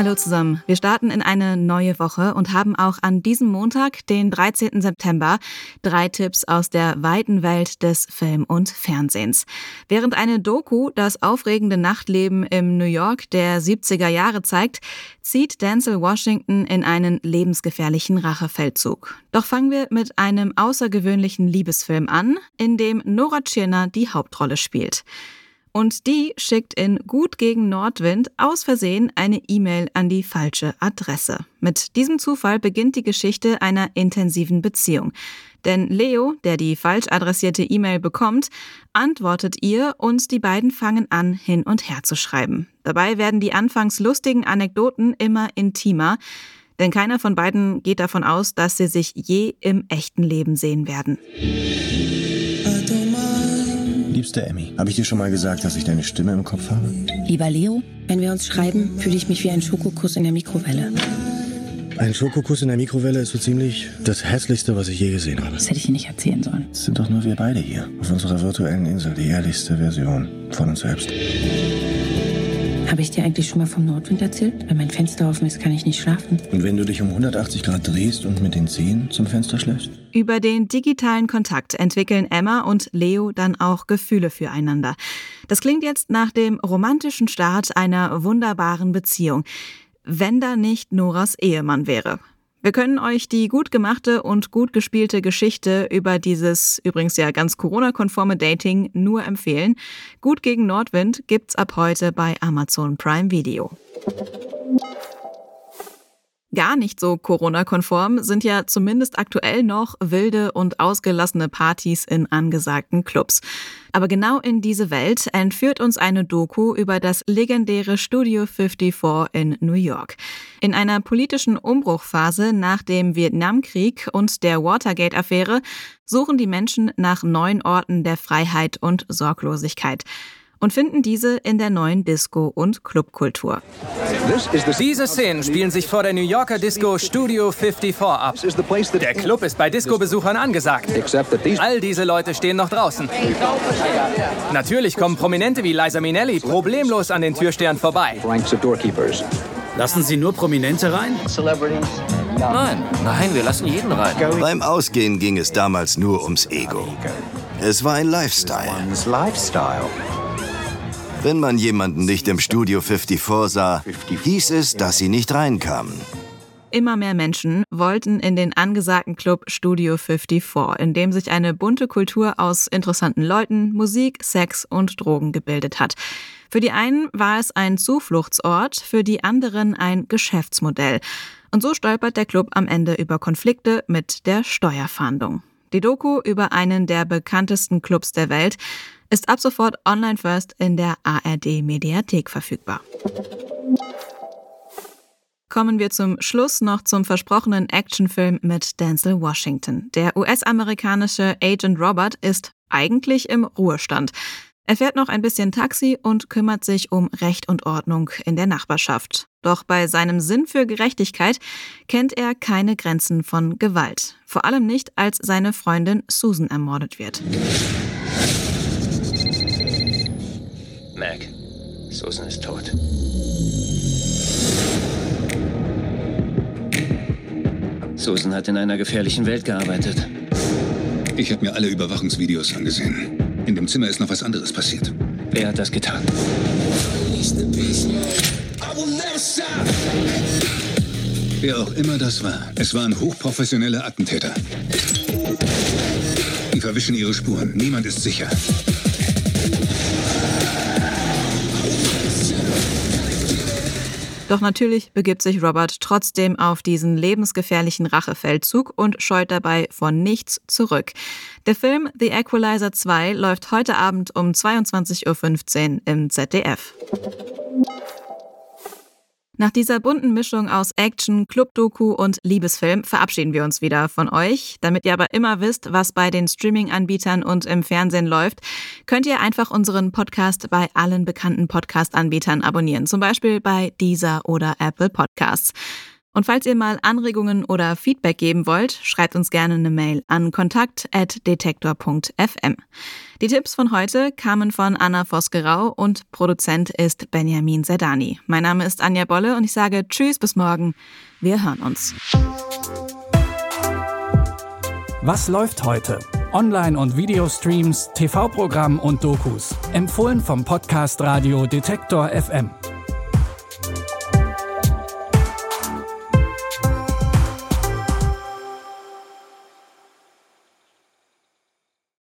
Hallo zusammen. Wir starten in eine neue Woche und haben auch an diesem Montag, den 13. September, drei Tipps aus der weiten Welt des Film- und Fernsehens. Während eine Doku das aufregende Nachtleben im New York der 70er Jahre zeigt, zieht Denzel Washington in einen lebensgefährlichen Rachefeldzug. Doch fangen wir mit einem außergewöhnlichen Liebesfilm an, in dem Nora Tschirner die Hauptrolle spielt. Und die schickt in Gut gegen Nordwind aus Versehen eine E-Mail an die falsche Adresse. Mit diesem Zufall beginnt die Geschichte einer intensiven Beziehung. Denn Leo, der die falsch adressierte E-Mail bekommt, antwortet ihr und die beiden fangen an, hin und her zu schreiben. Dabei werden die anfangs lustigen Anekdoten immer intimer, denn keiner von beiden geht davon aus, dass sie sich je im echten Leben sehen werden. Liebste Emmy, habe ich dir schon mal gesagt, dass ich deine Stimme im Kopf habe? Lieber Leo, wenn wir uns schreiben, fühle ich mich wie ein Schokokuss in der Mikrowelle. Ein Schokokuss in der Mikrowelle ist so ziemlich das hässlichste, was ich je gesehen habe. Das hätte ich dir nicht erzählen sollen. Es sind doch nur wir beide hier. Auf unserer virtuellen Insel, die ehrlichste Version von uns selbst. Habe ich dir eigentlich schon mal vom Nordwind erzählt? Wenn mein Fenster offen ist, kann ich nicht schlafen. Und wenn du dich um 180 Grad drehst und mit den Zehen zum Fenster schläfst? Über den digitalen Kontakt entwickeln Emma und Leo dann auch Gefühle füreinander. Das klingt jetzt nach dem romantischen Start einer wunderbaren Beziehung. Wenn da nicht Noras Ehemann wäre. Wir können euch die gut gemachte und gut gespielte Geschichte über dieses übrigens ja ganz Corona-konforme Dating nur empfehlen. Gut gegen Nordwind gibt's ab heute bei Amazon Prime Video. Gar nicht so Corona-konform sind ja zumindest aktuell noch wilde und ausgelassene Partys in angesagten Clubs. Aber genau in diese Welt entführt uns eine Doku über das legendäre Studio 54 in New York. In einer politischen Umbruchphase nach dem Vietnamkrieg und der Watergate-Affäre suchen die Menschen nach neuen Orten der Freiheit und Sorglosigkeit und finden diese in der neuen Disco- und Clubkultur. Diese Szenen spielen sich vor der New Yorker Disco Studio 54 ab. Der Club ist bei Disco-Besuchern angesagt. All diese Leute stehen noch draußen. Natürlich kommen Prominente wie Liza Minnelli problemlos an den Türstern vorbei. Lassen Sie nur Prominente rein? Nein, nein, wir lassen jeden rein. Beim Ausgehen ging es damals nur ums Ego. Es war ein Lifestyle. Wenn man jemanden nicht im Studio 54 sah, hieß es, dass sie nicht reinkamen. Immer mehr Menschen wollten in den angesagten Club Studio 54, in dem sich eine bunte Kultur aus interessanten Leuten, Musik, Sex und Drogen gebildet hat. Für die einen war es ein Zufluchtsort, für die anderen ein Geschäftsmodell. Und so stolpert der Club am Ende über Konflikte mit der Steuerfahndung. Die Doku über einen der bekanntesten Clubs der Welt ist ab sofort online first in der ARD Mediathek verfügbar. Kommen wir zum Schluss noch zum versprochenen Actionfilm mit Denzel Washington. Der US-amerikanische Agent Robert ist eigentlich im Ruhestand. Er fährt noch ein bisschen Taxi und kümmert sich um Recht und Ordnung in der Nachbarschaft. Doch bei seinem Sinn für Gerechtigkeit kennt er keine Grenzen von Gewalt. Vor allem nicht, als seine Freundin Susan ermordet wird. Susan ist tot. Susan hat in einer gefährlichen Welt gearbeitet. Ich habe mir alle Überwachungsvideos angesehen. In dem Zimmer ist noch was anderes passiert. Wer hat das getan? Wer auch immer das war, es waren hochprofessionelle Attentäter. Die verwischen ihre Spuren. Niemand ist sicher. Doch natürlich begibt sich Robert trotzdem auf diesen lebensgefährlichen Rachefeldzug und scheut dabei von nichts zurück. Der Film The Equalizer 2 läuft heute Abend um 22.15 Uhr im ZDF. Nach dieser bunten Mischung aus Action, Club-Doku und Liebesfilm verabschieden wir uns wieder von euch. Damit ihr aber immer wisst, was bei den Streaming-Anbietern und im Fernsehen läuft, könnt ihr einfach unseren Podcast bei allen bekannten Podcast-Anbietern abonnieren. Zum Beispiel bei Deezer oder Apple Podcasts. Und falls ihr mal Anregungen oder Feedback geben wollt, schreibt uns gerne eine Mail an kontakt.detektor.fm. Die Tipps von heute kamen von Anna Vosgerau und Produzent ist Benjamin Sedani. Mein Name ist Anja Bolle und ich sage Tschüss bis morgen. Wir hören uns. Was läuft heute? Online- und Videostreams, TV-Programm und Dokus. Empfohlen vom Podcast Radio Detektor FM.